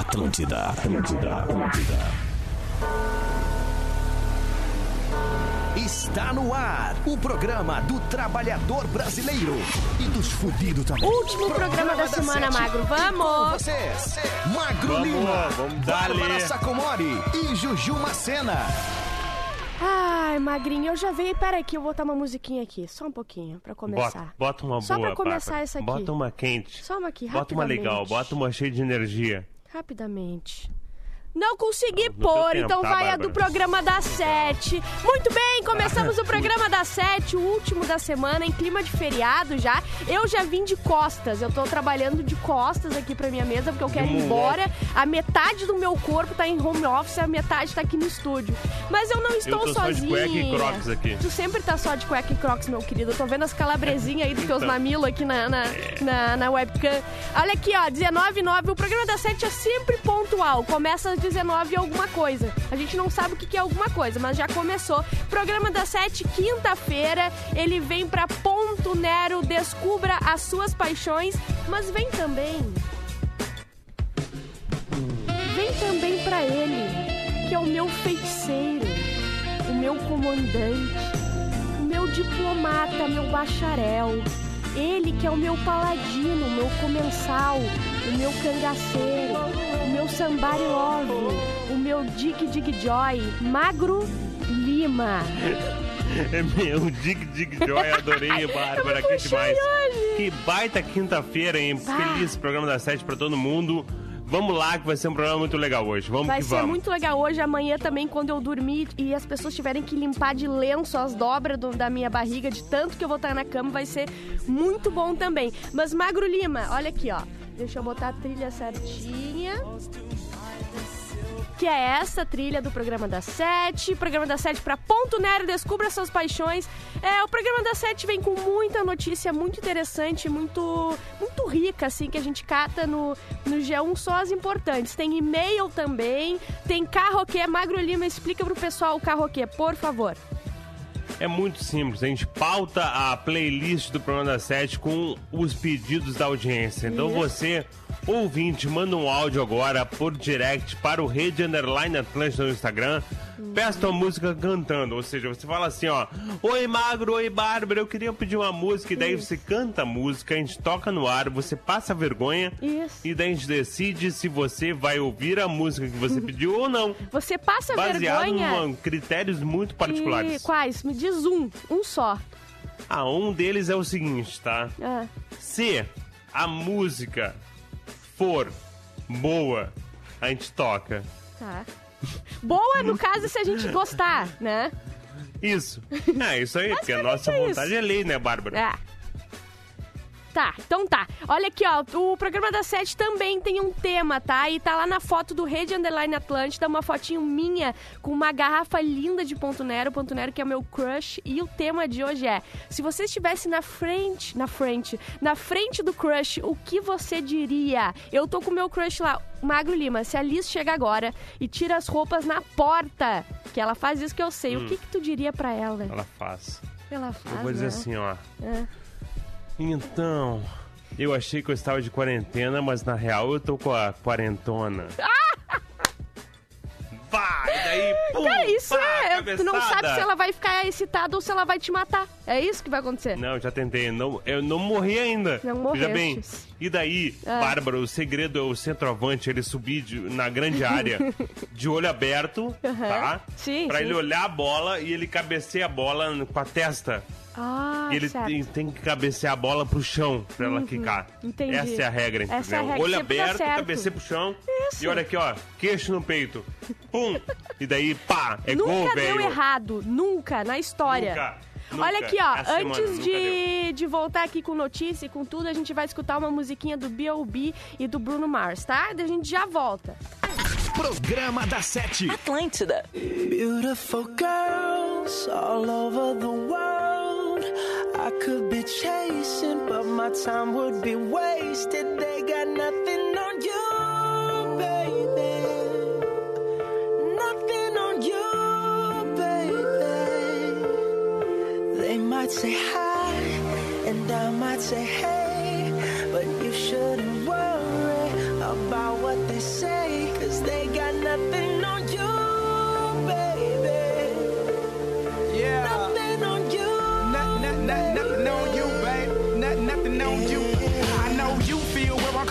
Atlântida, Atlântida, Atlântida. Está no ar o programa do trabalhador brasileiro e dos fudidos também. Último programa da semana, Sete. Magro. Com Vamos! vocês, Magro Vamos, Lima, vamos Bárbara. Sacomori e Juju Macena. Ai, magrinho, eu já veio. Pera aí que eu vou botar uma musiquinha aqui. Só um pouquinho, pra começar. Bota, bota uma Só boa, pra começar Bárbara. essa aqui. Bota uma quente. Só uma aqui, Bota uma legal, rapidamente. bota uma cheia de energia. Rapidamente. Não consegui No pôr, tempo, então tá, vai a Bárbara? do programa das sete. Muito bem, começamos o programa das sete, o último da semana, em clima de feriado já. Eu já vim de costas, eu tô trabalhando de costas aqui pra minha mesa, porque eu quero ir embora. A metade do meu corpo tá em home office, a metade tá aqui no estúdio. Mas eu não estou tô só de sozinha. cueca e crocs aqui. Tu sempre tá só de cueca e crocs, meu querido. Eu tô vendo as calabresinhas aí dos teus Então. mamilos aqui na, na, na, na webcam. Olha aqui, ó, 19 9. O programa das 7 é sempre pontual. Começa às 19 e alguma coisa. A gente não sabe o que que é alguma coisa, mas já começou. Programa das 7, quinta-feira. Ele vem pra Ponto Nero. Descubra as suas paixões. Mas vem também. Vem também pra ele, que é o meu feiticeiro, o meu comandante, o meu diplomata, meu bacharel. Ele que é o meu paladino, o meu comensal, o meu cangaceiro, o meu somebody love, o meu dig dig joy, Magro Lima. É meu, Dig Dig Joy, adorei, Bárbara, que demais. hoje. Que baita quinta-feira, hein? Ah. Feliz programa das sete pra todo mundo. Vamos lá, que vai ser um programa muito legal hoje. Vamos Vai que ser vamos. muito legal hoje, amanhã também, quando eu dormir e as pessoas tiverem que limpar de lenço as dobras do- da minha barriga, de tanto que eu vou estar na cama, vai ser muito bom também. Mas, Magro Lima, olha aqui, ó. Deixa eu botar a trilha certinha. Que é essa trilha do programa da Sete. Programa da Sete para Ponto Nero, descubra suas paixões. É, o programa da Sete vem com muita notícia muito interessante, muito, muito rica, assim, que a gente cata no, no G1, só as importantes. Tem e-mail também, tem carroquê. Magro Lima, explica pro pessoal o carroquê, por favor. É muito simples, a gente pauta a playlist do programa das sete com os pedidos da audiência. Então Isso. você, ouvinte, manda um áudio agora por direct para o Rede Underline Atlântica no Instagram. Peça tua música cantando, ou seja, você fala assim, ó, Oi Magro, oi Bárbara, eu queria pedir uma música, e daí você canta a música, a gente toca no ar, você passa a vergonha, Isso. e daí a gente decide se você vai ouvir a música que você pediu ou não. Você passa Baseado vergonha. em critérios muito E particulares. quais? Me diz um, um só. Ah, um deles é o seguinte, tá? Ah, Se a música for boa, a gente toca. tá. Boa, no caso, se a gente gostar, né? Isso. É, isso aí, porque a nossa é vontade é lei, né, Bárbara? É. Tá, então tá. Olha aqui, ó. O programa da Sete também tem um tema, tá? E tá lá na foto do Rede Underline Atlântida, uma fotinho minha com uma garrafa linda de Ponto Nero. Ponto Nero que é o meu crush. E o tema de hoje é: se você estivesse na frente, na frente, na frente do crush, o que você diria? Eu tô com o meu crush lá, Magro Lima. Se a Liz chega agora e tira as roupas na porta, que ela faz isso que eu sei, o que que tu diria pra ela? Ela faz. Ela faz, Eu vou dizer né? assim, ó. É. Então, eu achei que eu estava de quarentena, mas na real eu tô com a quarentona. Vai, daí, pum, Cara, isso pá, é. Tu não cabeçada. sabe se ela vai ficar excitada ou se ela vai te matar. É isso que vai acontecer. Não, já tentei. Não, eu não morri ainda. Não Veja bem. E daí, Ah. Bárbara, o segredo é o centroavante, ele subir de- na grande área de olho aberto, tá? Sim, Pra sim. ele olhar a bola e ele cabeceia a bola com a testa. Ah, e ele tem, tem que cabecear a bola pro chão pra ela quicar. entendi. Essa é a regra, entendeu? Essa é a regra, Olho sempre aberto, certo. cabeceia pro chão. Isso. E olha aqui, ó, queixo no peito. Pum! E daí, pá, é gol, Nunca velho. deu errado. Nunca, na história. Nunca, nunca. Olha aqui, ó. Essa antes nunca de, de voltar aqui com notícia e com tudo, a gente vai escutar uma musiquinha do B.O.B. e do Bruno Mars, tá? Daí A gente já volta. Programa da Sete. Atlântida. Beautiful girls all over the world. Could be chasing, but my time would be wasted. They got nothing on you, baby. Nothing on you, baby. They might say hi, and I might say hey, but you shouldn't worry about what they say,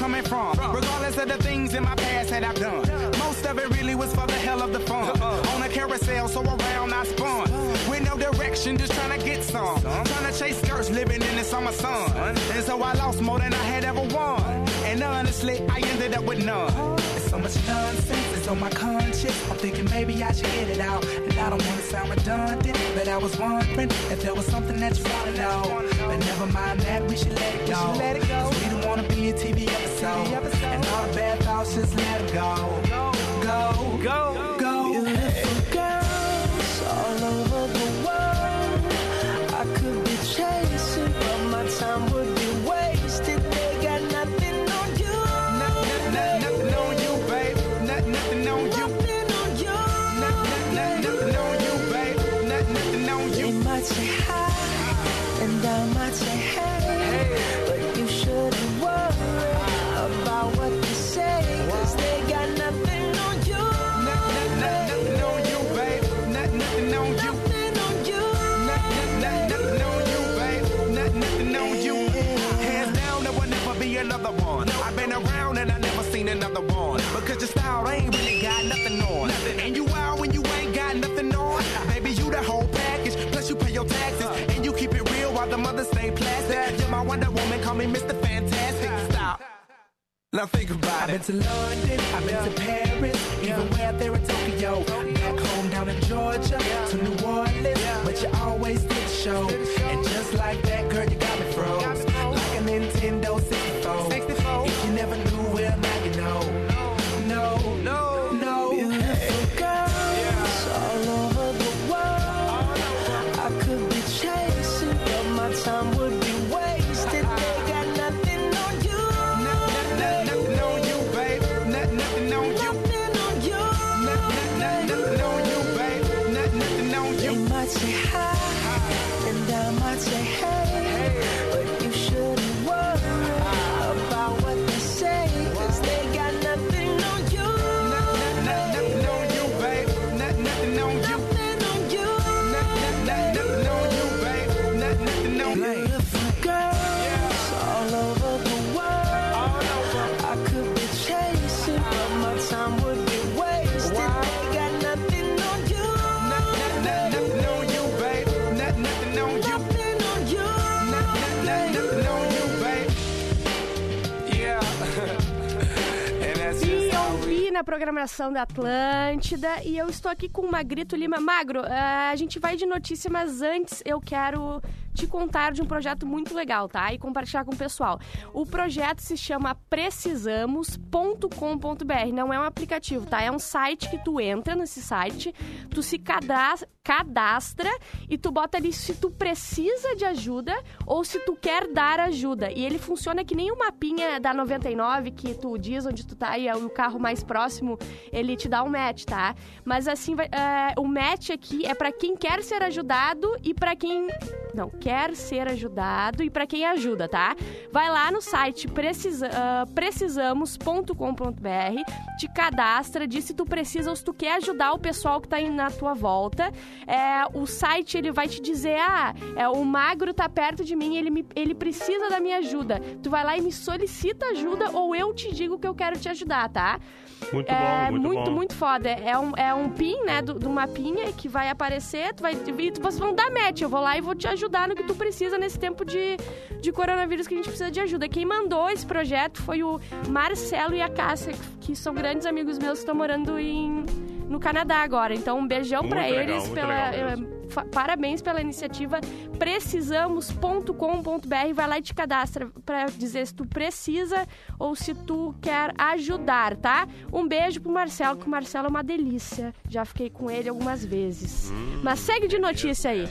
coming from. Regardless of the things in my past that I've done. Most of it really was for the hell of the fun. On a carousel, so around I spun. With no direction, just trying to get some. Trying to chase skirts, living in the summer sun. And so I lost more than I had ever won. And honestly, I ended up with none. So much nonsense, it's on my conscience. I'm thinking maybe I should get it out. I don't want to sound redundant, but I was wondering if there was something that you want to know. But never mind that, we should let it go. Let it go. Cause we don't want to be a TV episode. And all the bad thoughts, just let them go. Go, go, go. Beautiful girls all over the world. I could be chasing, but my time would one. Because your style ain't really got nothing on. And you out when you ain't got nothing on. Baby, you the whole package. Plus you pay your taxes. And you keep it real while the mothers stay plastic. You're my Wonder Woman, call me Mr. Fantastic. Stop. Now think about it. I've been to London, I've been to Paris, even where there in Tokyo. Back home down in Georgia, to New Orleans, but you always did show. And just like that, girl, you got me programação da Atlântida e eu estou aqui com o Magrito Lima. Magro, eh, a gente vai de notícia, mas antes eu quero te contar de um projeto muito legal, tá? E compartilhar com o pessoal. O projeto se chama precisamos.com.br. Não é um aplicativo, tá? É um site que tu entra nesse site, tu se cadastra, e tu bota ali se tu precisa de ajuda ou se tu quer dar ajuda. E ele funciona que nem um mapinha da 99 que tu diz onde tu tá e é o carro mais próximo, ele te dá um match, tá? Mas assim, vai- é, o match aqui é pra quem quer ser ajudado e pra quem não quer ser ajudado e pra quem ajuda, tá? Vai lá no site precisa, ah, precisamos.com.br, te cadastra, diz se tu precisa ou se tu quer ajudar o pessoal que tá aí na tua volta. É, o site ele vai te dizer: ah, é, o magro tá perto de mim, ele, me, ele precisa da minha ajuda. Tu vai lá e me solicita ajuda ou eu te digo que eu quero te ajudar, tá? Muito é bom, muito, muito, bom. muito foda. É um, é um pin, né, do, do mapinha que vai aparecer, tu vai, e tu- vocês vão dar match. Eu vou lá e vou te ajudar no que tu precisa nesse tempo de, de coronavírus que a gente precisa de ajuda. Quem mandou esse projeto foi o Marcelo e a Cássia, que são grandes amigos meus que estão morando em, no Canadá agora. Então, um beijão legal, eles. pela, fa- parabéns pela iniciativa. Precisamos.com.br. Vai lá e te cadastra pra dizer se tu precisa ou se tu quer ajudar, tá? Um beijo pro Marcelo, que o Marcelo é uma delícia. Já fiquei com ele algumas vezes. Hum, Mas segue de notícia aí.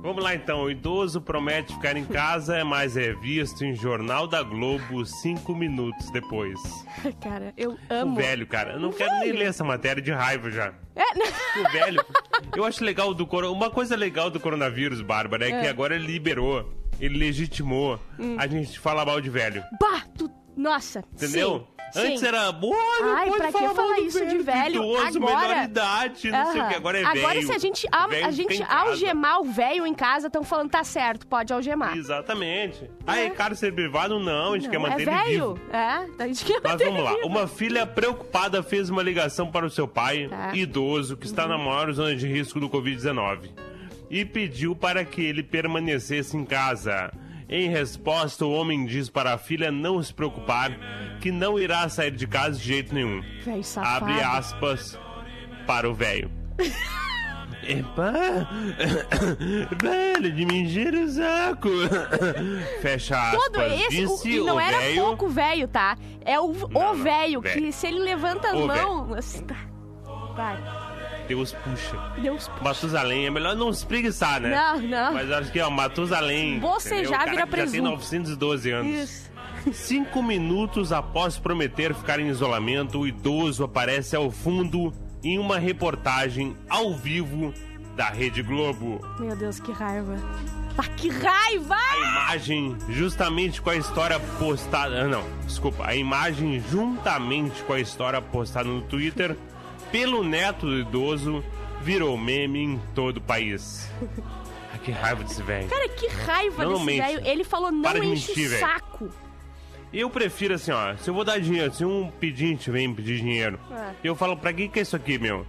Vamos lá então. O idoso promete ficar em casa, mas é visto em Jornal da Globo cinco minutos depois. Cara, eu O amo. velho, cara. Eu não O quero nem ler essa matéria de raiva já. É? O velho. Eu acho legal do coro... Uma coisa legal do coronavírus, Bárbara, é, que É. agora ele liberou, ele legitimou Hum. a gente falar mal de velho. Bah, tu... Nossa, Entendeu? sim. Antes Sim. era, boa, não Ai, pra que falar isso de velho, velho? idoso, Agora- idade, não sei o que, agora é Agora, velho. se a gente, a, Velho a gente algemar o velho em casa, estão falando tá certo, pode algemar. Exatamente. Aí, cárcere privado, não, a gente quer Não, é manter ele vivo. velho. É, a gente quer Mas vamos ele lá. vivo. Uma filha preocupada fez uma ligação para o seu pai, Tá. idoso, que está na maior zona de risco do Covid-19, e pediu para que ele permanecesse em casa. Em resposta, o homem diz para a filha não se preocupar, que não irá sair de casa de jeito nenhum. Velho safado. Abre aspas para o velho. Epa! Velho, de me encher o saco! Fecha aspas. Todo esse, o- disse e não o era velho. pouco velho, tá? É o, o não, velho, velho. que se ele levanta as O mãos... Assim, tá. Vai, Deus puxa. Deus... Matusalém, é melhor não se preguiçar, né? Não, não. Mas acho que, ó, Matusalém. O cara vira que Já tem presunto. 912 anos. Isso. Cinco minutos após prometer ficar em isolamento, o idoso aparece ao fundo em uma reportagem ao vivo da Rede Globo. Meu Deus, que raiva. Ah, que raiva! A imagem, justamente com a história postada. ah, Não, desculpa. A imagem, juntamente com a história postada no Twitter pelo neto do idoso, virou meme em todo o país. Ai, que raiva desse velho. Cara, que raiva Não desse velho. Ele falou, não Para enche mentir, o velho. saco. Eu prefiro assim, ó. Se eu vou dar dinheiro, se um pedinte vem pedir dinheiro, É. eu falo, pra que que é isso aqui, meu?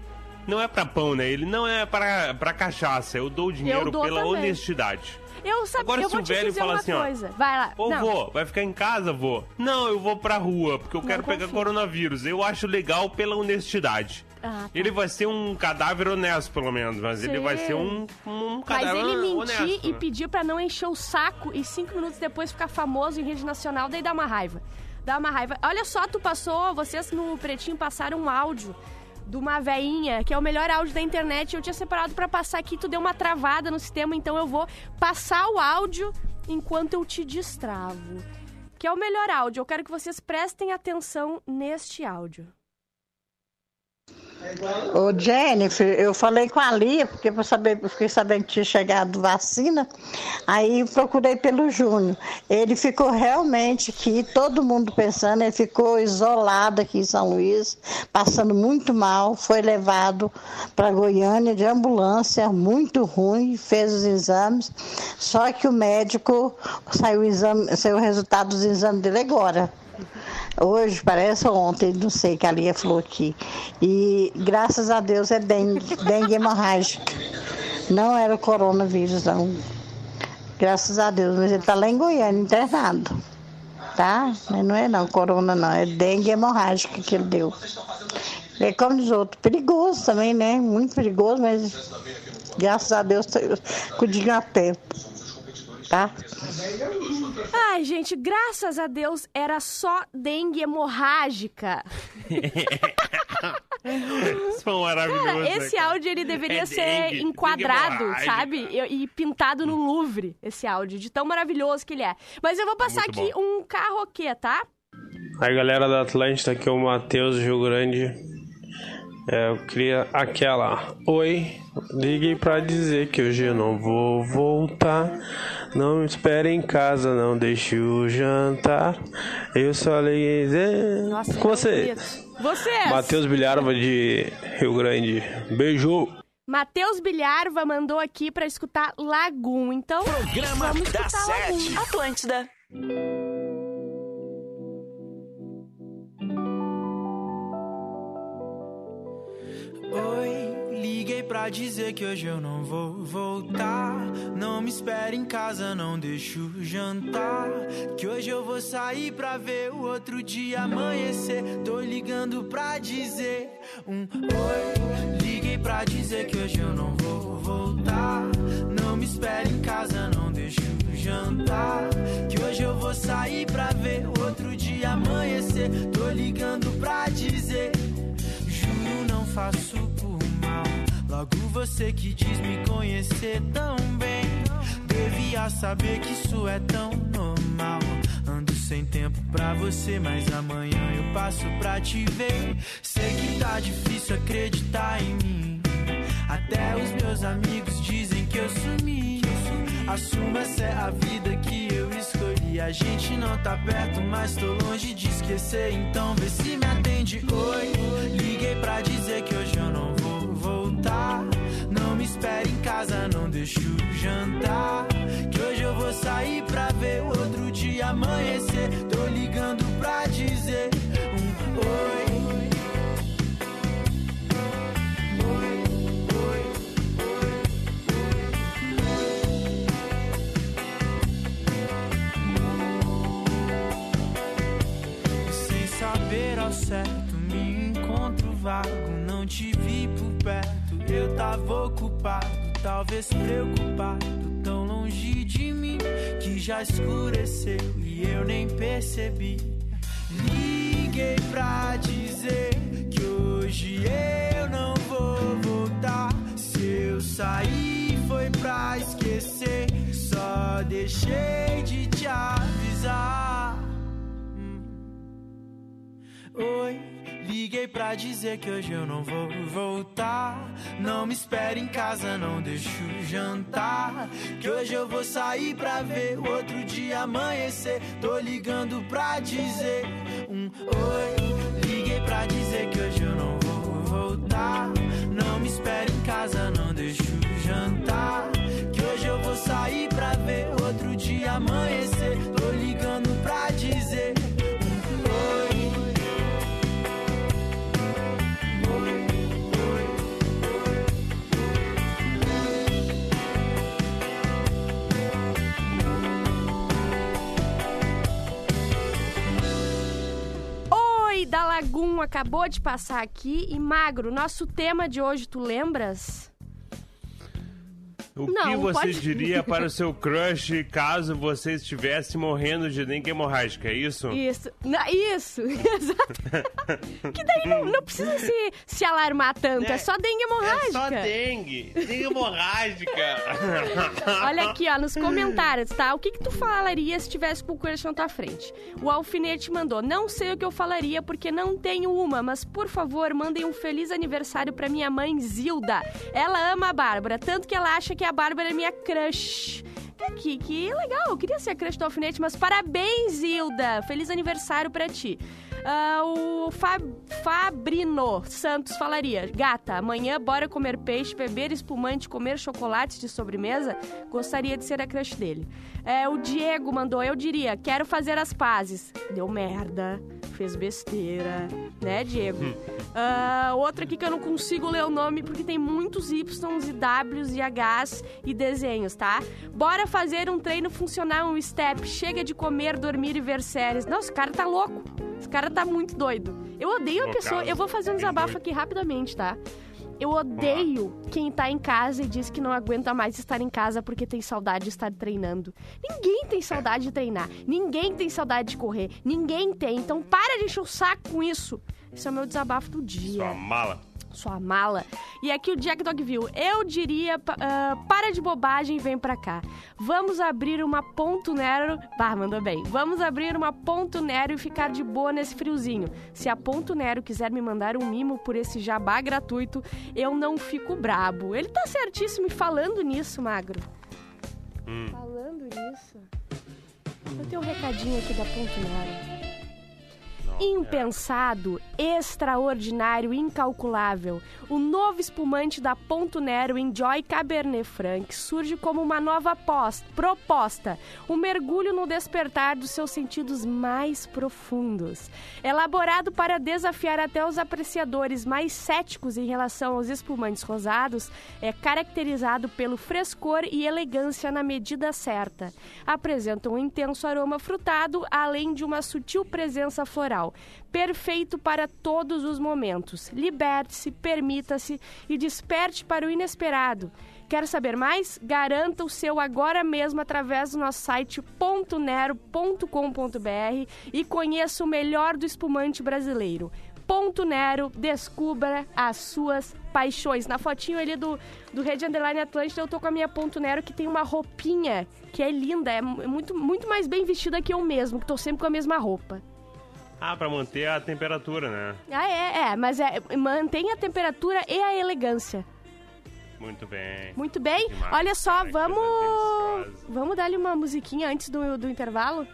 Não é pra pão, né? Ele não é pra, pra cachaça. Eu dou dinheiro dou pela também. honestidade. Eu, sabe, Agora, eu se vou o velho dizer fala uma assim, ó, coisa. Vai lá. Ô, não. vô, vai ficar em casa, vô? Não, eu vou pra rua, porque eu quero pegar confio. coronavírus. Eu acho legal pela honestidade. Ah, tá. Ele vai ser um cadáver honesto, pelo menos, mas ele Sim. vai ser um, um Mas cadáver ele mentir honesto. e né? pedir pra não encher o saco e cinco minutos depois ficar famoso em rede nacional, daí dá uma raiva. Dá uma raiva. Olha só, tu passou, vocês no Pretinho passaram um áudio de uma veinha, que é o melhor áudio da internet. Eu tinha separado pra passar aqui, tu deu uma travada no sistema, então eu vou passar o áudio enquanto eu te destravo. Que é o melhor áudio. Eu quero que vocês prestem atenção neste áudio. Ô Jennifer, eu falei com a Lia, porque eu saber, fiquei sabendo que tinha chegado vacina, aí procurei pelo Júnior. Ele ficou realmente aqui, todo mundo pensando, ele ficou isolado aqui em São Luís, passando muito mal, foi levado para Goiânia de ambulância, muito ruim, fez os exames, só que o médico saiu o, exame, saiu o resultado dos exames dele agora. Hoje, parece ontem, não sei que a Lia falou aqui. E graças a Deus é dengue, dengue hemorrágica. Não era o coronavírus, não. Graças a Deus, mas ele está lá em Goiânia, internado. Tá? Mas Não é não, corona não, é dengue hemorrágica que ele deu. É como diz outro, perigoso também, né? Muito perigoso, mas graças a Deus cuidinho a tempo. Tá? Ai, gente, graças a Deus era só dengue hemorrágica. Cara, esse cara? áudio ele deveria É ser dengue, enquadrado, dengue sabe? E, e pintado no Louvre, esse áudio, de tão maravilhoso que ele é. Mas eu vou passar Muito aqui um carroquê, tá? Aí galera da Atlântida, aqui é o Matheus Rio Grande. É, eu queria aquela. Oi, liguei pra dizer que hoje eu não vou voltar. Não me espere em casa, não deixe o jantar. Eu só liguei Nossa, com você. bonito. Vocês! Matheus Bilharva de Rio Grande. Beijo! Matheus Bilharva mandou aqui pra escutar Lagoon. Então, Programa vamos da escutar Lagoon. Sete. Atlântida. Pra dizer que hoje eu não vou voltar. Não me espere em casa, não deixo jantar. Que hoje eu vou sair pra ver o outro dia amanhecer. Tô ligando pra dizer um oi. Liguei pra dizer que hoje eu não vou voltar. Não me espere em casa, não deixo jantar. Que hoje eu vou sair pra ver o outro dia amanhecer. Tô ligando pra dizer. Juro, não faço por. Logo você que diz me conhecer tão bem. Devia saber que isso é tão normal. Ando sem tempo pra você, mas amanhã eu passo pra te ver. Sei que tá difícil acreditar em mim. Até os meus amigos dizem que eu sumi. Assumo, essa é a vida que eu escolhi. A gente não tá perto, mas tô longe de esquecer. Então vê se me atende. Oi, liguei pra dizer que hoje eu não vou voltar. Não me espere em casa, não deixo jantar. Que hoje eu vou sair pra ver o outro dia amanhecer. Talvez preocupado, tão longe de mim que já escureceu e eu nem percebi. Liguei pra dizer que hoje eu não vou voltar. Se eu sair foi pra esquecer, só deixei de te avisar. Liguei pra dizer que hoje eu não vou voltar. Não me espere em casa, não deixo jantar. Que hoje eu vou sair pra ver o outro dia amanhecer. Tô ligando pra dizer um oi. Da Lagum acabou de passar aqui. E Magro, nosso tema de hoje, tu lembras? O Não, que você pode- diria para o seu crush caso você estivesse morrendo de dengue hemorrágica, é isso? Isso. Na- isso. Exato. que daí não, não precisa se, se alarmar tanto. É, só dengue É hemorrágica. só dengue. Dengue hemorrágica. Olha aqui, ó, nos comentários, tá? O que que tu falaria se tivesse com o crush na tua frente? O Alfinete mandou, não sei o que eu falaria porque não tenho uma, mas por favor, mandem um feliz aniversário pra minha mãe Zilda. Ela ama a Bárbara, tanto que ela acha que a Bárbara é minha crush. Que, que legal, eu queria ser a crush do Alfinete, mas parabéns, Zilda! Feliz aniversário pra ti. Ah, o Fab- Fabrino Santos falaria: Gata, amanhã bora comer peixe, beber espumante, comer chocolates de sobremesa? Gostaria de ser a crush dele. É, o Diego mandou: Eu diria, quero fazer as pazes. Deu merda, fez besteira, né, Diego? Ah, outro aqui que eu não consigo ler o nome porque tem muitos Ys e Ws e Hs e desenhos, tá? Bora fazer um treino funcional, um step. Chega de comer, dormir e ver séries. Nossa, esse cara tá louco. Esse cara tá muito doido. Eu odeio a pessoa. Eu vou fazer um desabafo aqui rapidamente, tá? Eu odeio quem tá em casa e diz que não aguenta mais estar em casa porque tem saudade de estar treinando. Ninguém tem saudade de treinar. Ninguém tem saudade de correr. Ninguém tem. Então para de encher o saco com isso. Esse é o meu desabafo do dia Sua mala. Sua mala. E aqui o Jack Dogville, eu diria, ah, para de bobagem e vem pra cá. Vamos abrir uma ponto Nero... Bah, mandou bem. Vamos abrir uma ponto Nero e ficar de boa nesse friozinho. Se a ponto Nero quiser me mandar um mimo por esse jabá gratuito, eu não fico brabo. Ele tá certíssimo e falando nisso, Magro. Falando nisso... Eu tenho um recadinho aqui da ponto Nero. Impensado, extraordinário, incalculável. O novo espumante da Ponto Nero Enjoy Cabernet Franc surge como uma nova pos- proposta, um mergulho no despertar dos seus sentidos mais profundos. Elaborado para desafiar até os apreciadores mais céticos em relação aos espumantes rosados, é caracterizado pelo frescor e elegância na medida certa. Apresenta um intenso aroma frutado, além de uma sutil presença floral. Perfeito para todos os momentos. Liberte-se, permita-se e desperte para o inesperado. Quer saber mais? Garanta o seu agora mesmo através do nosso site .nero.com.br e conheça o melhor do espumante brasileiro. Ponto Nero, descubra as suas paixões. Na fotinho ali do, do Rede Underline Atlântida, eu tô com a minha Ponto Nero, que tem uma roupinha que é linda, é muito, muito mais bem vestida que eu mesmo, que tô sempre com a mesma roupa. Ah, pra manter a temperatura, né? Ah, é, é, mas é, mantém a temperatura e a elegância. Muito bem. Muito bem. Demais, Olha só, vamos. Vamos dar-lhe uma musiquinha antes do, do intervalo?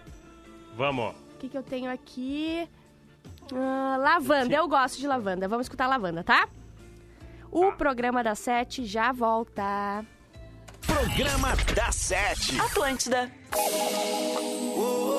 Vamos. O que, que eu tenho aqui? Ah, lavanda, eu gosto de lavanda. Vamos escutar lavanda, tá? O programa da Sete já volta. Programa da Sete. Atlântida. Ela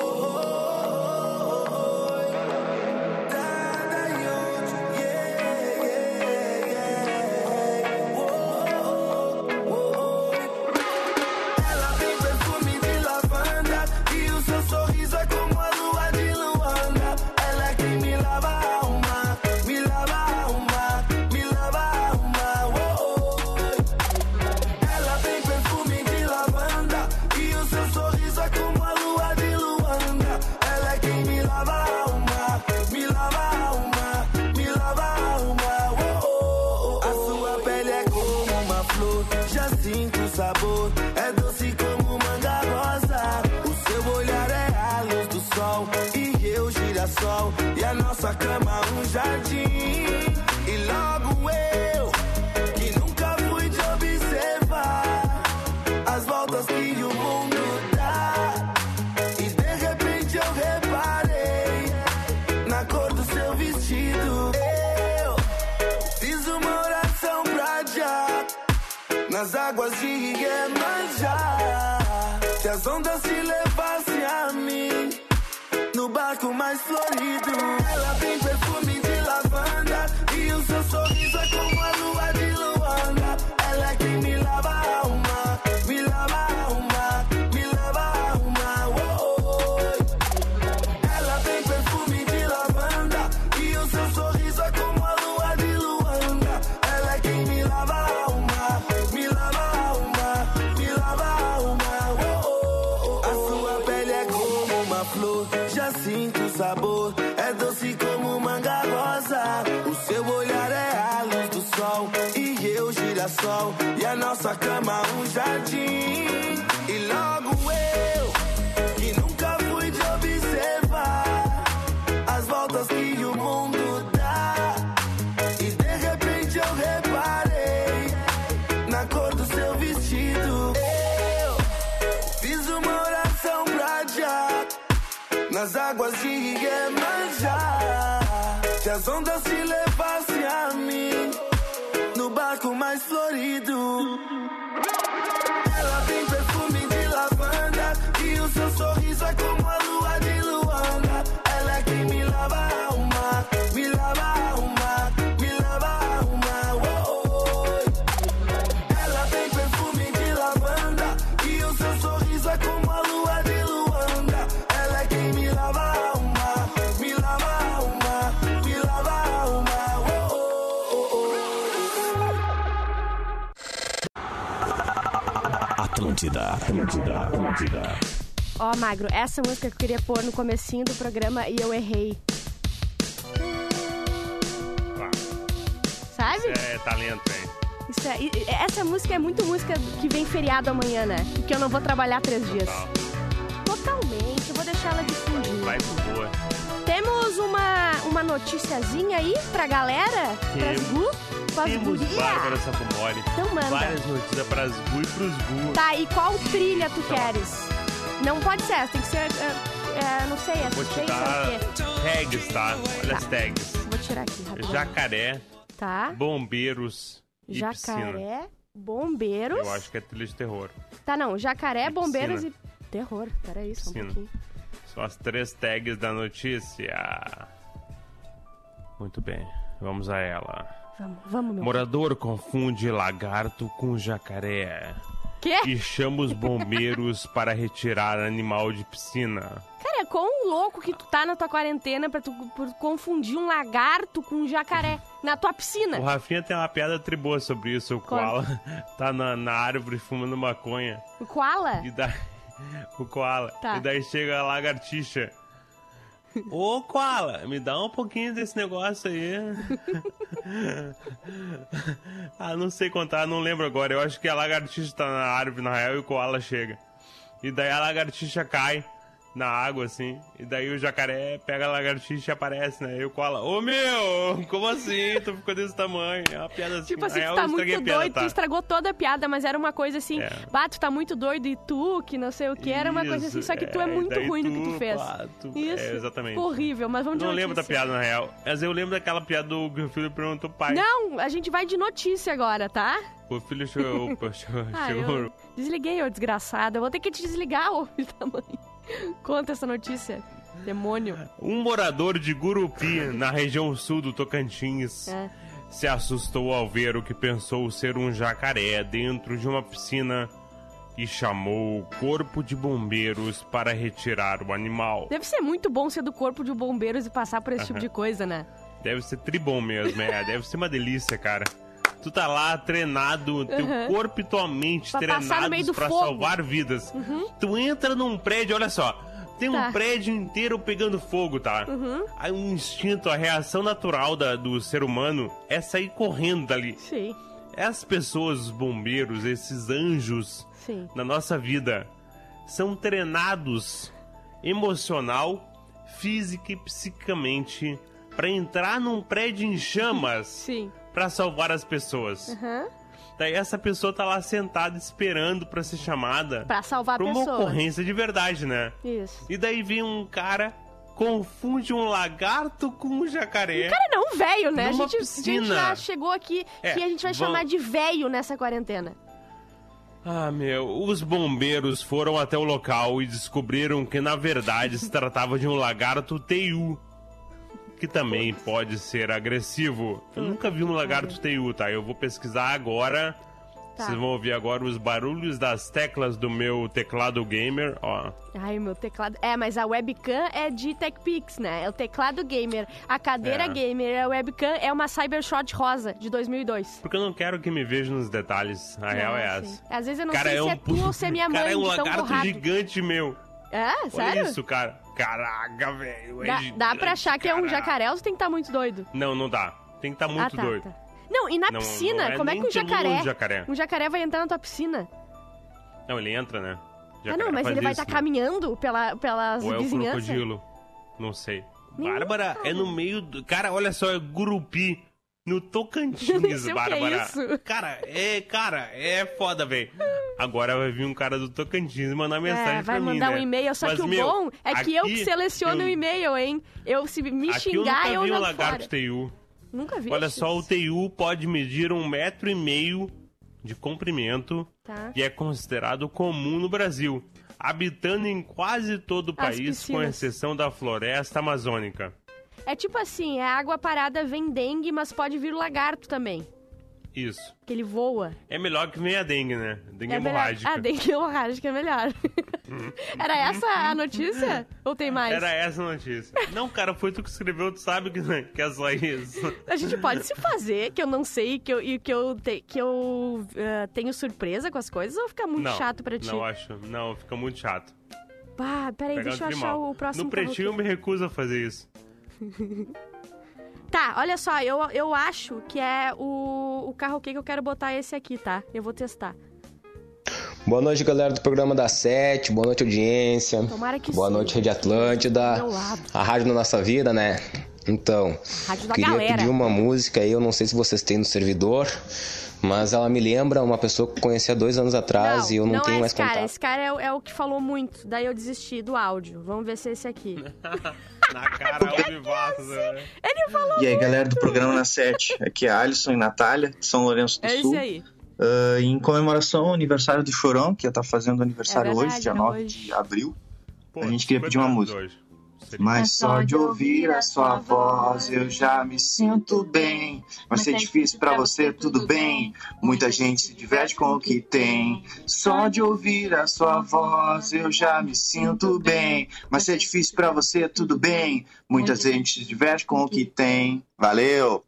A nossa cama um jardim. E logo eu que nunca fui te observar as voltas que o mundo dá. E de repente eu reparei na cor do seu vestido. Eu fiz uma oração pra já nas águas de Iemanjá. Se as ondas te levassem a mim, no barco mais florido. Ela tem perfume de lavanda e o seu sorriso é como a lua de Luanda. E a nossa cama um jardim. E logo eu que nunca fui te observar as voltas que o mundo dá. E de repente eu reparei na cor do seu vestido. Eu fiz uma oração pra já nas águas de Iemanjá. Se as ondas te levassem mais florido. Atlântida, Atlântida, Atlântida. Ó, Magro, essa música que eu queria pôr no comecinho do programa e eu errei. Sabe? Isso é talento, hein? Isso é- essa música é muito música que vem feriado amanhã, né? E que eu não vou trabalhar três dias. Total. Totalmente, eu vou deixar ela de fundinho. Vai por boa. Temos uma, uma noticiazinha aí pra galera? Gu? Pras Temos? Bárbara Sacomori. Então manda. Várias notícias pras gu e pros gu. Tá, e qual trilha tu Tá. queres? Não pode ser essa, tem que ser, é, é, não sei, essa Vou te sei dar tags, tá? Olha Tá. as tags. Vou tirar aqui, rapidinho. Jacaré, Tá, bombeiros e piscina. jacaré, bombeiros... Eu acho que é trilha de terror. Tá, não, jacaré, E bombeiros e... Terror, peraí, só um pouquinho. São as três tags da notícia. Muito bem, vamos a ela. Vamos, vamos, meu. Morador confunde lagarto com jacaré Quê? e chama os bombeiros para retirar animal de piscina. Cara, quão louco que tu tá na tua quarentena pra tu confundir um lagarto com um jacaré na tua piscina. O Rafinha tem uma piada triboa sobre isso. O koala tá na, na árvore fumando maconha. O koala? E daí. O koala. Tá. E daí chega a lagartixa. Ô, koala, me dá um pouquinho desse negócio aí. ah, não sei contar, não lembro agora. Eu acho que a lagartixa tá na árvore, na real, e o koala chega. E daí a lagartixa cai na água, assim. E daí o jacaré pega a lagartixa e aparece, né? E eu cola, ô meu, como assim? Tu ficou desse tamanho? É uma piada assim. Tipo assim, tu tá muito piada, doido, tá? tu estragou toda a piada, mas era uma coisa assim, É. bah, tu tá muito doido e tu, que não sei o que, era uma coisa assim, só que tu é muito daí ruim no que tu fez. pá, tu- Isso. É, exatamente. Horrível, mas vamos de Não lembro da notícia. piada, na real. Mas eu lembro daquela piada do que o filho perguntou pai. Não, a gente vai de notícia agora, tá? O filho chegou. opa, chegou, Ah, eu desliguei, ô desgraçado. Eu vou ter que te desligar, ô filho da mãe. Conta essa notícia. Demônio. Um morador de Gurupi, na região sul do Tocantins, É. se assustou ao ver o que pensou ser um jacaré dentro de uma piscina e chamou o corpo de bombeiros para retirar o animal. Deve ser muito bom ser do corpo de bombeiros e passar por esse tipo de coisa, né? Deve ser tribom mesmo, é. Deve ser uma delícia, cara. Tu tá lá treinado, teu Uhum. corpo e tua mente Pra treinados. Uhum. salvar vidas. Tu entra num prédio, olha só. Tem Tá. um prédio inteiro pegando fogo, tá? Uhum. Aí um instinto, a reação natural da- do ser humano é sair correndo dali. Sim, Essas pessoas, os bombeiros, esses anjos sim. na nossa vida, são treinados emocional, física e psicamente para entrar num prédio em chamas Sim. Para salvar as pessoas. Aham. Daí essa pessoa tá lá sentada esperando para ser chamada Pra salvar pra uma pessoas. ocorrência de verdade, né? Isso. E daí vem um cara confunde um lagarto com um jacaré. Cara, não, velho, né? A gente, a gente já chegou aqui É, que a gente vai vão- chamar de velho nessa quarentena. Ah, meu, os bombeiros foram até o local e descobriram que na verdade se tratava de um lagarto teiu, que também pode ser agressivo. Eu nunca vi um lagarto teiu, tá? Eu vou pesquisar agora. Tá. Vocês vão ouvir agora os barulhos das teclas do meu teclado gamer, ó. Ai, meu teclado. É, mas a webcam é de TechPix, né? É o teclado gamer. A cadeira É. gamer, a webcam é uma Cybershot rosa de 2002. Porque eu não quero que me veja nos detalhes. A real é essa. Às vezes eu não Cara, sei é se um é tu ou se é minha mãe, Cara, é um lagarto borrado. gigante, meu. É? Olha Sério? isso, cara. Caraca, velho. é Dá, gigante, dá pra achar que é um jacaré ou tu tem que estar muito doido? Não, não dá. Tem que estar muito ah, tá, doido. tá. Não, e na Não- piscina, não é como é que um jacaré, jacaré. Um jacaré vai entrar na tua piscina? Não, ele entra, né? ah, Jacaré não, mas ele vai estar né? caminhando pela, pelas Ou é o crocodilo? Não sei. Bárbara, é no meio do... Cara, olha só, é Gurupi. No Tocantins, é Bárbara. isso. Cara, é, cara, é foda, velho. Agora vai vir um cara do Tocantins mandar mensagem É, vai mim, mandar né? um e-mail, só Mas, que o meu, bom é que eu que seleciono eu- o e-mail, hein? Eu, se me Aqui xingar, eu eu, nunca vi um lagarto teiu. Nunca vi. Olha só, o teiu pode medir um metro e meio de comprimento Tá. e é considerado comum no Brasil, habitando em quase todo o As país, com piscinas. exceção da floresta amazônica. É tipo assim, é água parada vem dengue, mas pode vir lagarto também. Isso. Que ele voa. É melhor que venha a dengue, né? Dengue é melhor... hemorrágica. Ah, dengue hemorrágica é melhor. Era essa a notícia? Ou tem mais? Era essa a notícia. Não, cara, foi tu que escreveu, tu sabe que, que é só isso. A gente pode se fazer, que eu não sei, que eu, e que eu, te- que eu eh, tenho surpresa com as coisas, ou fica muito não, chato pra ti? Não, acho. Não, fica muito chato. Peraí, Pegar deixa eu achar o próximo No pretinho eu me recuso a fazer isso. Tá, olha só, eu, eu acho que é o, o carro que eu quero botar esse aqui, tá? Eu vou testar. Boa noite, galera do programa da Sete. Boa noite, audiência. Tomara que Boa sim. noite, Rede Atlântida. A rádio na nossa vida, né? Então, Rádio queria galera. pedir uma música aí, eu não sei se vocês têm no servidor, mas ela me lembra uma pessoa que eu conheci há dois anos atrás e eu não, tenho é mais esse cara, contato. esse cara é, o- é o que falou muito, daí eu desisti do áudio. Vamos ver se é esse aqui. Na cara ao vivaço, né? Ele falou E aí, galera do programa na 7, aqui é Alisson e Natália, de São Lourenço do É Sul. esse aí. Ah, em comemoração ao aniversário do Chorão, que ia estar fazendo aniversário É verdade, hoje, dia é 9 hoje. de abril. Pô, A gente queria pedir uma 50 música. hoje. Mas só de ouvir a sua voz eu já me sinto bem. Vai ser difícil pra você, tudo bem. Muita gente se diverte com o que tem. Só de ouvir a sua voz eu já me sinto bem. Vai ser difícil pra você, tudo bem. Muita gente se diverte com o que tem. Valeu!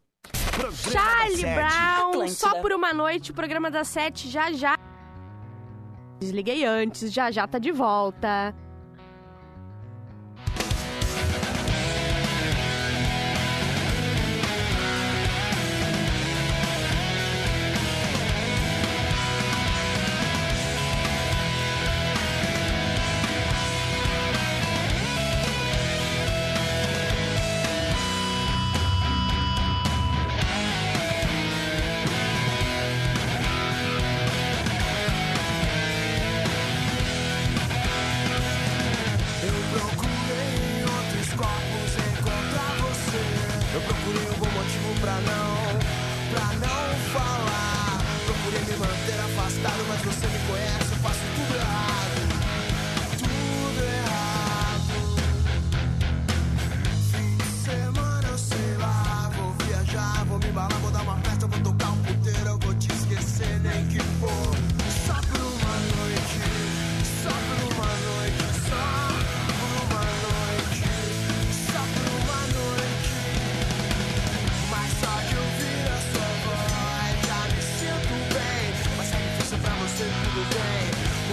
Charlie Brown, só por uma noite, o programa das sete já já. Desliguei antes, já já tá de volta.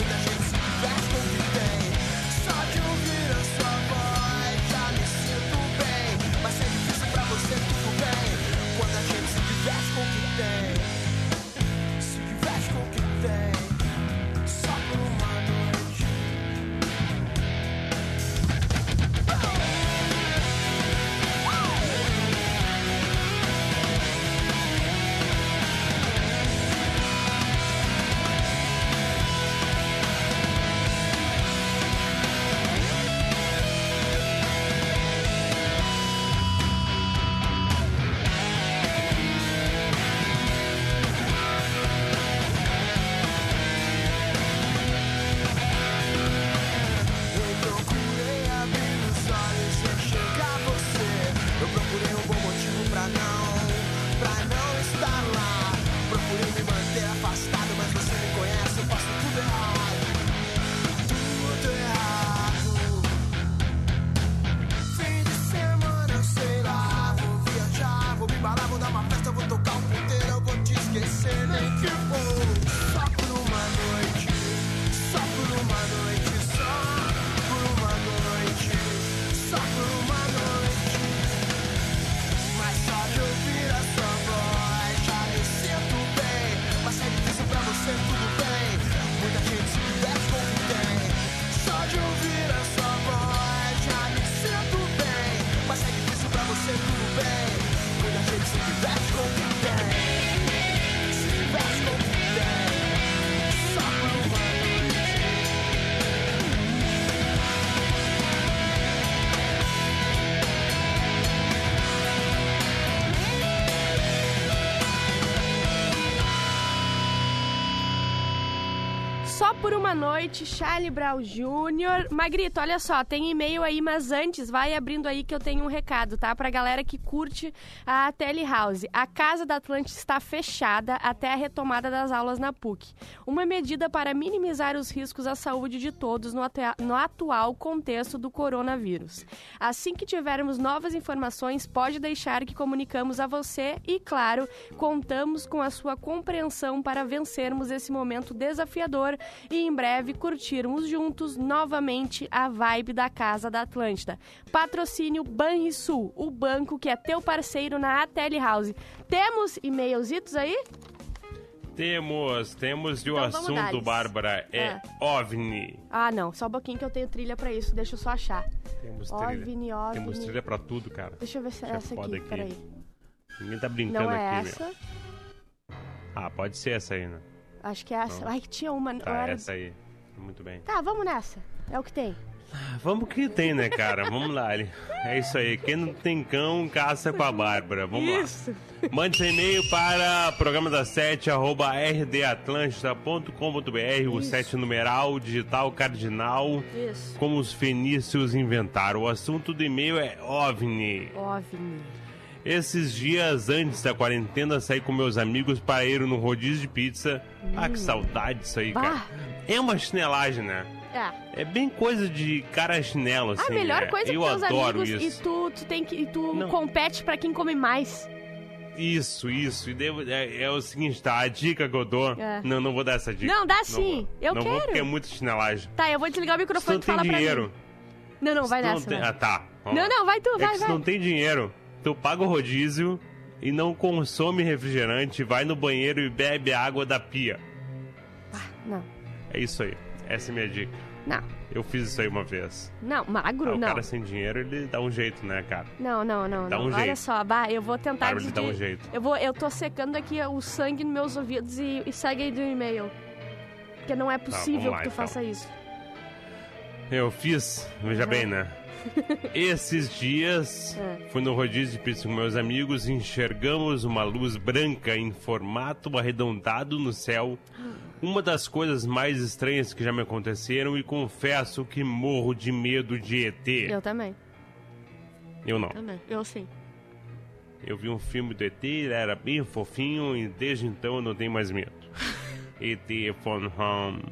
Muita uma noite, Charlie Brown Jr. Magrito, olha só, tem e-mail aí, mas antes, vai abrindo aí que eu tenho um recado, tá? Pra galera que curte a Telehouse. A Casa da Atlântida está fechada até a retomada das aulas na PUC. Uma medida para minimizar os riscos à saúde de todos no, atua- no atual contexto do coronavírus. Assim que tivermos novas informações, pode deixar que comunicamos a você e, claro, contamos com a sua compreensão para vencermos esse momento desafiador e em breve curtirmos juntos novamente a vibe da Casa da Atlântida. Patrocínio Banrisul, o banco que é teu parceiro na ATL House. Temos e-mailzitos aí? Temos, temos e o Então assunto. Bárbara, é Ah. OVNI. Ah, não, só um pouquinho que eu tenho trilha pra isso, deixa eu só achar. Temos trilha. OVNI. Temos trilha pra tudo, cara. Deixa eu ver se é essa aqui, aqui. peraí. Ninguém tá brincando Não é aqui, essa, meu. Ah, pode ser essa aí, né? Acho que é essa. Não. Ai, que tinha uma... Tá, era- essa aí. Muito bem. Tá, vamos nessa, é o que tem. Vamos que tem, né, cara? Vamos lá. Ali. É isso aí. Quem não tem cão, caça com a Bárbara. Vamos Isso. lá. Mande seu e-mail para programa da sete, arroba rdatlântida.com.br, o Isso. sete numeral, digital, cardinal, Isso. como os fenícios inventaram. O assunto do e-mail é OVNI. OVNI. Esses dias antes da quarentena, saí com meus amigos para ir no rodízio de pizza. Ah, que saudade disso aí, Hum. Bah. cara. É uma chinelagem, né? É. É bem coisa de cara chinelo, assim. a melhor né? coisa é Eu que adoro amigos isso. e tu, tu tem que e tu Não. compete pra quem come mais. Isso, isso. E devo- é, é o seguinte, tá? A dica que eu dou. É. Não, não vou dar essa dica. Não, dá sim. Eu não quero. vou porque é muita chinelagem. Tá, eu vou desligar o microfone não e tem falar pra dinheiro. mim. Não, não, vai se nessa. tem- vai. Ah, tá. Vamos Não, não, vai tu, É vai, se vai. não tem dinheiro, tu paga o rodízio e não consome refrigerante, vai no banheiro e bebe água da pia. Não, É isso aí. Essa é a minha dica. não, Eu fiz isso aí uma vez. não, Ah, magro, o não. cara sem dinheiro, ele dá um jeito, né, cara? Não, não, não, Dá não. um Olha jeito. só, bah, eu vou tentar Bárbara, ele dá um jeito. Eu vou, eu tô secando aqui o sangue nos meus ouvidos e, e segue aí do e-mail. Porque não é possível Tá, lá, que tu então. faça isso. Eu fiz, veja Uhum. bem, né? Esses dias, É. fui no rodízio de pizza com meus amigos e enxergamos uma luz branca em formato arredondado no céu. Uma das coisas mais estranhas que já me aconteceram e confesso que morro de medo de ET. Eu também. Eu não. Também. Eu sim. Eu vi um filme do ET, ele era bem fofinho e desde então eu não tenho mais medo. ET Phone Home.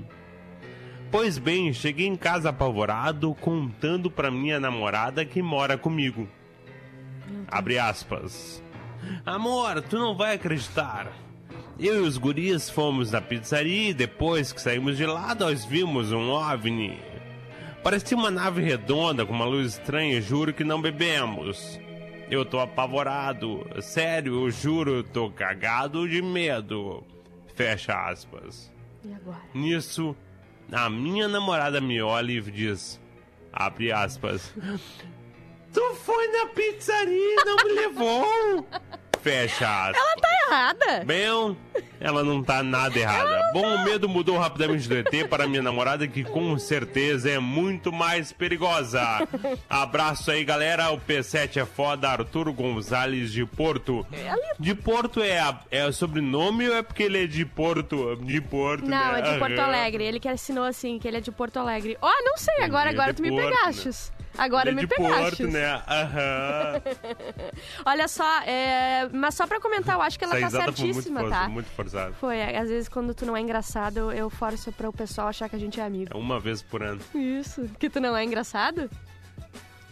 Pois bem, cheguei em casa apavorado, contando pra minha namorada que mora comigo. Abre aspas. Amor, tu não vai acreditar. Eu e os guris fomos na pizzaria e depois que saímos de lá, nós vimos um OVNI. Parecia uma nave redonda com uma luz estranha, juro que não bebemos. Eu tô apavorado. Sério, eu juro, tô cagado de medo. Fecha aspas. E agora? Nisso, a minha namorada me olha e diz: abre aspas. Tu foi na pizzaria e não me levou? Fecha aspas. Ela tá errada. Bem, ela não tá nada errada. Bom, o medo mudou rapidamente do ET para minha namorada, que com certeza é muito mais perigosa. Abraço aí, galera. O P7 é foda. Arturo Gonzalez de Porto. De Porto é, a- é o sobrenome ou é porque ele é de Porto? De Porto, Não, né? é de Porto. Alegre. Ele que assinou assim, que ele é de Porto Alegre. Ó, não sei, agora, é agora tu me Porto, pegastes. Agora é me de pegastes. Porto, né? Aham. Olha só, é, mas só pra comentar, eu acho que ela Essa tá foi muito, certíssima, for- tá? muito forçada. Foi, às vezes quando tu não é engraçado, eu forço para o pessoal achar que a gente é amigo. É uma vez por ano. Isso, que tu não é engraçado?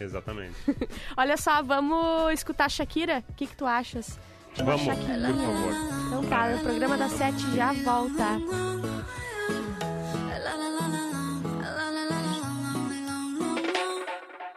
Exatamente. Olha só, vamos escutar a Shakira? O que, que tu achas? Vamos, Shakira. por favor. Então tá, o programa da Sete já volta.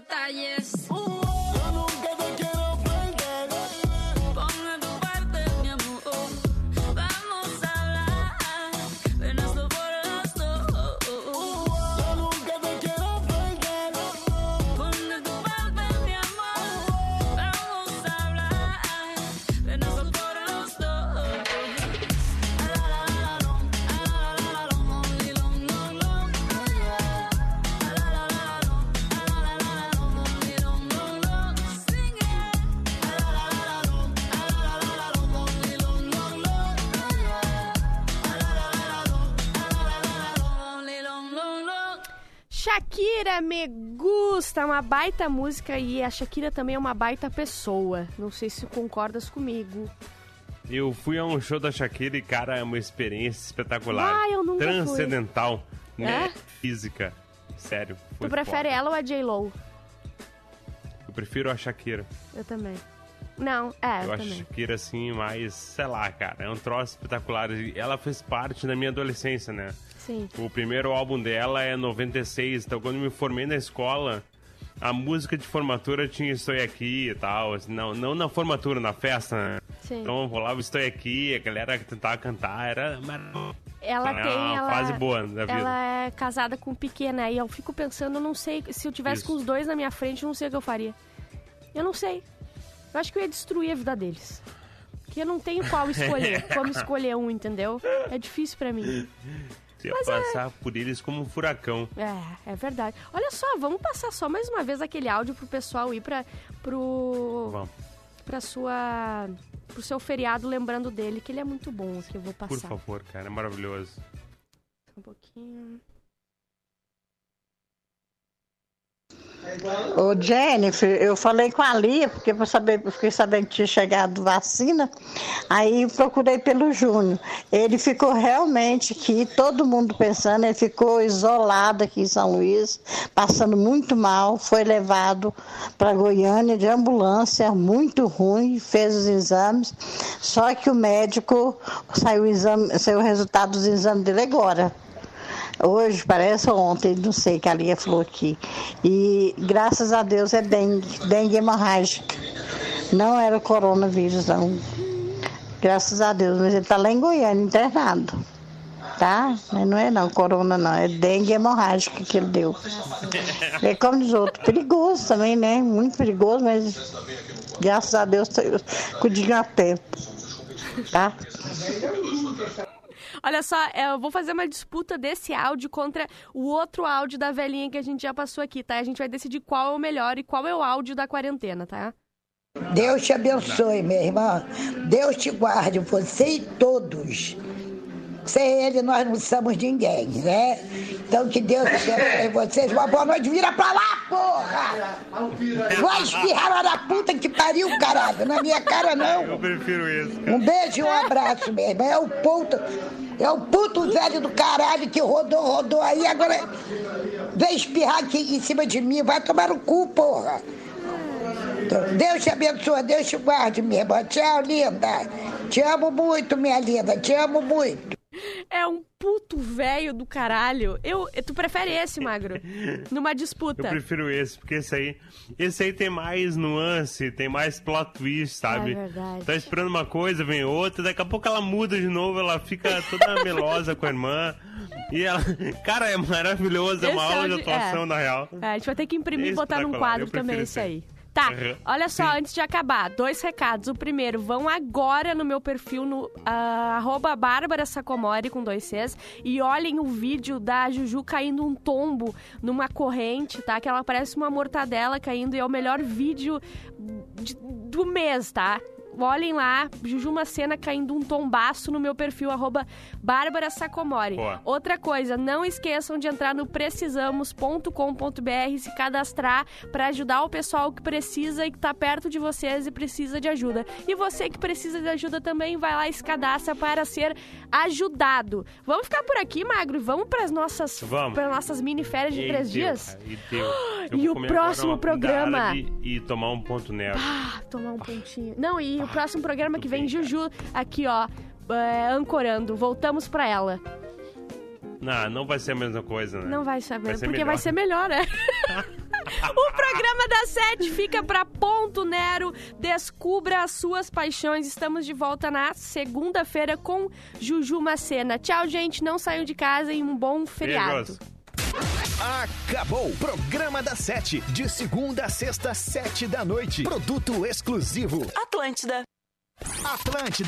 大爷 uma baita música e a Shakira também é uma baita pessoa. Não sei se concordas comigo. Eu fui a um show da Shakira e, cara, é uma experiência espetacular. Ah, eu nunca fui. Transcendental. Né? É? Física. Sério. tu prefere foda. ela ou a J-Lo? Eu prefiro a Shakira. Eu também. Não, é, eu, eu acho a também. Shakira, assim, mais, sei lá, cara, é um troço espetacular. Ela fez parte da minha adolescência, né? Sim. O primeiro álbum dela é 96, então quando eu me formei na escola, a música de formatura tinha Estou Aqui e tal. assim, não, não na formatura, na festa, né? Sim. Então rolava Estou Aqui, a galera que tentava cantar, era. Ela É tem. uma ela, fase boa da vida. Ela é casada com um pequeno, né? E eu fico pensando, eu não sei. Se eu tivesse Isso. com os dois na minha frente, eu não sei o que eu faria. Eu não sei. Eu acho que eu ia destruir a vida deles. Porque eu não tenho qual escolher. como escolher um, entendeu? É difícil pra mim. Você ia Mas é- passar por eles como um furacão. É, é verdade. Olha só, vamos passar só mais uma vez aquele áudio pro pessoal ir pra, pro, Vamos, pra sua, pro seu feriado, lembrando dele, que ele é muito bom, que eu vou por passar. favor, cara, é maravilhoso. Um pouquinho. Ô Jennifer, eu falei com a Lia, porque eu saber, fiquei sabendo que tinha chegado vacina, aí procurei pelo Júnior. Ele ficou realmente aqui, todo mundo pensando, ele ficou isolado aqui em São Luís, passando muito mal, foi levado para Goiânia de ambulância, muito ruim, fez os exames, só que o médico saiu o, exame, saiu o resultado dos exames dele agora. Hoje, parece ontem, não sei, que a Lia falou aqui. E graças a Deus é dengue, dengue hemorrágica. Não era o coronavírus, não. Graças a Deus, mas ele está lá em Goiânia, internado. Tá? Mas não é não, corona não, é dengue hemorrágica que ele deu. É como diz outro, perigoso também, né? Muito perigoso, mas graças a Deus tá com o dinho a pé. Tá? Olha só, é, eu vou fazer uma disputa desse áudio contra o outro áudio da velhinha que a gente já passou aqui, tá? A gente vai decidir qual é o melhor e qual é o áudio da quarentena, tá? Deus te abençoe, minha irmã. Deus te guarde, você e todos. Sem ele, nós não somos ninguém, né? Então, que Deus abençoe vocês. Uma boa noite. Vira pra lá, porra! Vai espirrar lá na puta que pariu, caralho. Na minha cara, não. Eu prefiro isso. Um beijo e um abraço, minha irmã. É o puto, é o puto velho do caralho que rodou, rodou aí. Agora vem espirrar aqui em cima de mim. Vai tomar no cu, porra. Deus te abençoe, Deus te guarde, minha irmã. Tchau, linda. Te amo muito, minha linda. Te amo muito. É um puto velho do caralho. Eu, tu prefere esse, Magro? Numa disputa. Eu prefiro esse, porque esse aí, esse aí tem mais nuance, tem mais plot twist, sabe? É verdade. Tá esperando uma coisa, vem outra, daqui a pouco ela muda de novo, ela fica toda melosa com a irmã. E ela, cara, é maravilhoso, é uma Esse aula de áudio- atuação é. na real. É, a gente vai ter que imprimir e botar num quadro também esse aí. Tá, Uhum. olha só, antes de acabar, dois recados. O primeiro, vão agora no meu perfil no ah, arroba Bárbara Sacomori com dois Cs e olhem o vídeo da Juju caindo um tombo numa corrente, tá? Que ela parece uma mortadela caindo e é o melhor vídeo de- do mês, tá? Olhem lá, Juju Macena caindo um tombaço no meu perfil, arroba Bárbara Sacomori. Boa. Outra coisa, não esqueçam de entrar no precisamos.com.br e se cadastrar para ajudar o pessoal que precisa e que tá perto de vocês e precisa de ajuda. E você que precisa de ajuda também, vai lá e se cadastra para ser ajudado. Vamos ficar por aqui, Magro, e vamos para as nossas, pras nossas mini férias de E três deu, dias? cara, e deu. Eu E o próximo programa? E tomar um ponto nero. Ah, tomar um pontinho. Não, e próximo programa que vem, Juju, aqui, ó, é, ancorando. Voltamos pra ela. Não, não vai ser a mesma coisa, né? Não vai ser, Vai ser porque melhor. vai ser melhor, né? o programa da Sete fica pra Ponto Nero. Descubra as suas paixões. Estamos de volta na segunda-feira com Juju Macena. Tchau, gente. Não saiam de casa e um bom feriado. Beijos. Acabou! Programa da Sete. De segunda a sexta, sete da noite. Produto exclusivo. Atlântida. Atlântida.